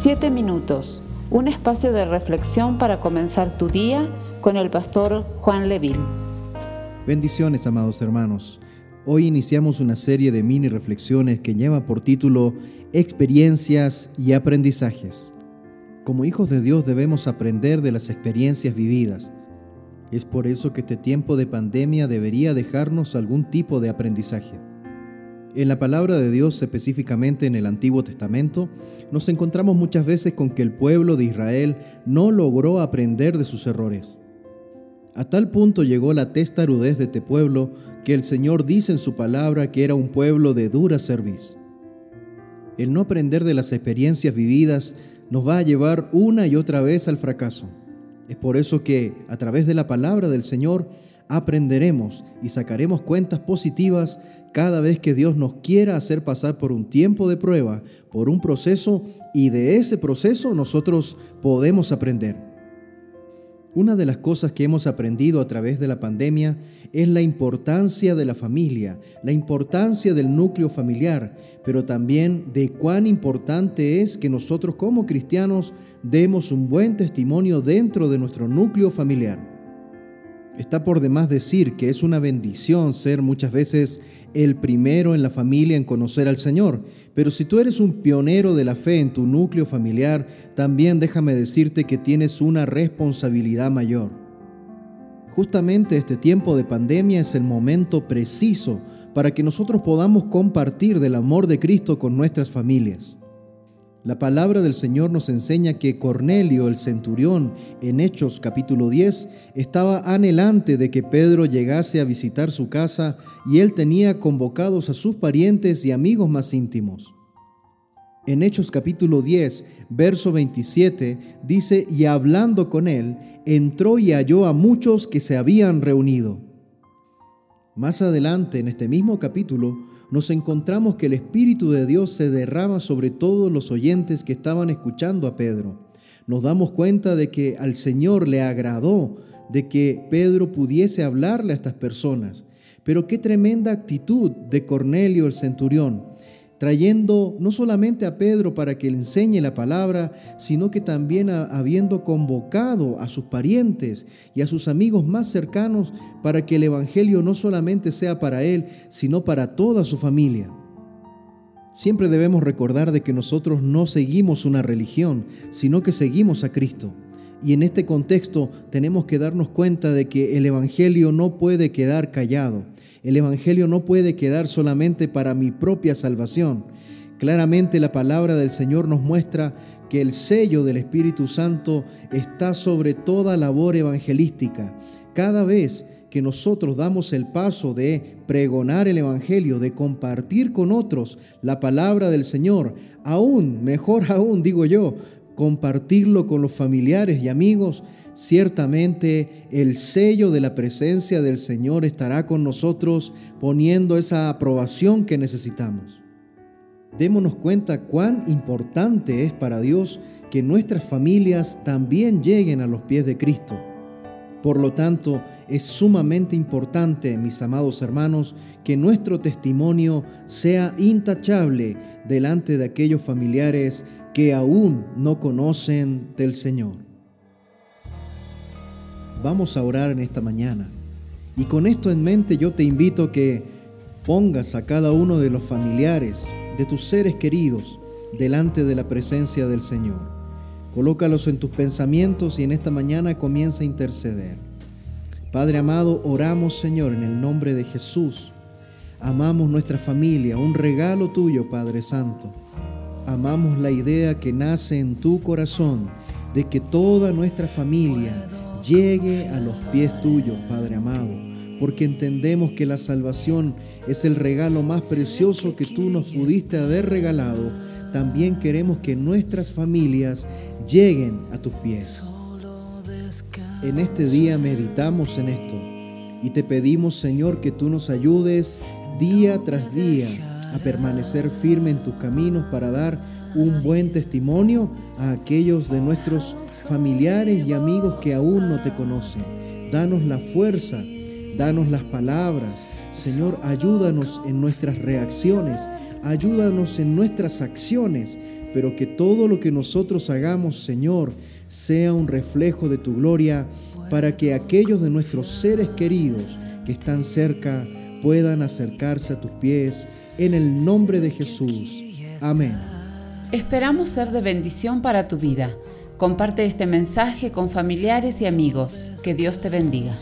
Siete minutos, un espacio de reflexión para comenzar tu día con el pastor Juan Leville. Bendiciones, amados hermanos. Hoy iniciamos una serie de mini reflexiones que lleva por título Experiencias y aprendizajes. Como hijos de Dios debemos aprender de las experiencias vividas. Es por eso que este tiempo de pandemia debería dejarnos algún tipo de aprendizaje. En la palabra de Dios, específicamente en el Antiguo Testamento, nos encontramos muchas veces con que el pueblo de Israel no logró aprender de sus errores. A tal punto llegó la testarudez de este pueblo que el Señor dice en su palabra que era un pueblo de dura cerviz. El no aprender de las experiencias vividas nos va a llevar una y otra vez al fracaso. Es por eso que, a través de la palabra del Señor, aprenderemos y sacaremos cuentas positivas cada vez que Dios nos quiera hacer pasar por un tiempo de prueba, por un proceso, y de ese proceso nosotros podemos aprender. Una de las cosas que hemos aprendido a través de la pandemia es la importancia de la familia, la importancia del núcleo familiar, pero también de cuán importante es que nosotros como cristianos demos un buen testimonio dentro de nuestro núcleo familiar. Está por demás decir que es una bendición ser muchas veces el primero en la familia en conocer al Señor, pero si tú eres un pionero de la fe en tu núcleo familiar, también déjame decirte que tienes una responsabilidad mayor. Justamente este tiempo de pandemia es el momento preciso para que nosotros podamos compartir del amor de Cristo con nuestras familias. La palabra del Señor nos enseña que Cornelio, el centurión, en Hechos capítulo 10, estaba anhelante de que Pedro llegase a visitar su casa y él tenía convocados a sus parientes y amigos más íntimos. En Hechos capítulo 10, verso 27, dice, y hablando con él, entró y halló a muchos que se habían reunido. Más adelante, en este mismo capítulo, nos encontramos que el Espíritu de Dios se derrama sobre todos los oyentes que estaban escuchando a Pedro. Nos damos cuenta de que al Señor le agradó de que Pedro pudiese hablarle a estas personas. Pero qué tremenda actitud de Cornelio el centurión trayendo no solamente a Pedro para que le enseñe la palabra, sino que también habiendo convocado a sus parientes y a sus amigos más cercanos para que el Evangelio no solamente sea para él, sino para toda su familia. Siempre debemos recordar de que nosotros no seguimos una religión, sino que seguimos a Cristo. Y en este contexto tenemos que darnos cuenta de que el Evangelio no puede quedar callado. El Evangelio no puede quedar solamente para mi propia salvación. Claramente la palabra del Señor nos muestra que el sello del Espíritu Santo está sobre toda labor evangelística. Cada vez que nosotros damos el paso de pregonar el Evangelio, de compartir con otros la palabra del Señor, aún, mejor aún, digo yo, compartirlo con los familiares y amigos, ciertamente el sello de la presencia del Señor estará con nosotros poniendo esa aprobación que necesitamos. Démonos cuenta cuán importante es para Dios que nuestras familias también lleguen a los pies de Cristo. Por lo tanto, es sumamente importante, mis amados hermanos, que nuestro testimonio sea intachable delante de aquellos familiares que aún no conocen del Señor. Vamos a orar en esta mañana. Y con esto en mente yo te invito que pongas a cada uno de los familiares, de tus seres queridos, delante de la presencia del Señor. Colócalos en tus pensamientos y en esta mañana comienza a interceder. Padre amado, oramos Señor en el nombre de Jesús. Amamos nuestra familia, un regalo tuyo, Padre Santo amamos la idea que nace en tu corazón de que toda nuestra familia llegue a los pies tuyos, Padre amado, porque entendemos que la salvación es el regalo más precioso que tú nos pudiste haber regalado. También queremos que nuestras familias lleguen a tus pies. En este día meditamos en esto y te pedimos, Señor, que tú nos ayudes día tras día a permanecer firme en tus caminos para dar un buen testimonio a aquellos de nuestros familiares y amigos que aún no te conocen. Danos la fuerza, danos las palabras, Señor, ayúdanos en nuestras reacciones, ayúdanos en nuestras acciones, pero que todo lo que nosotros hagamos, Señor, sea un reflejo de tu gloria para que aquellos de nuestros seres queridos que están cerca puedan acercarse a tus pies en el nombre de Jesús. Amén. Esperamos ser de bendición para tu vida. Comparte este mensaje con familiares y amigos. Que Dios te bendiga.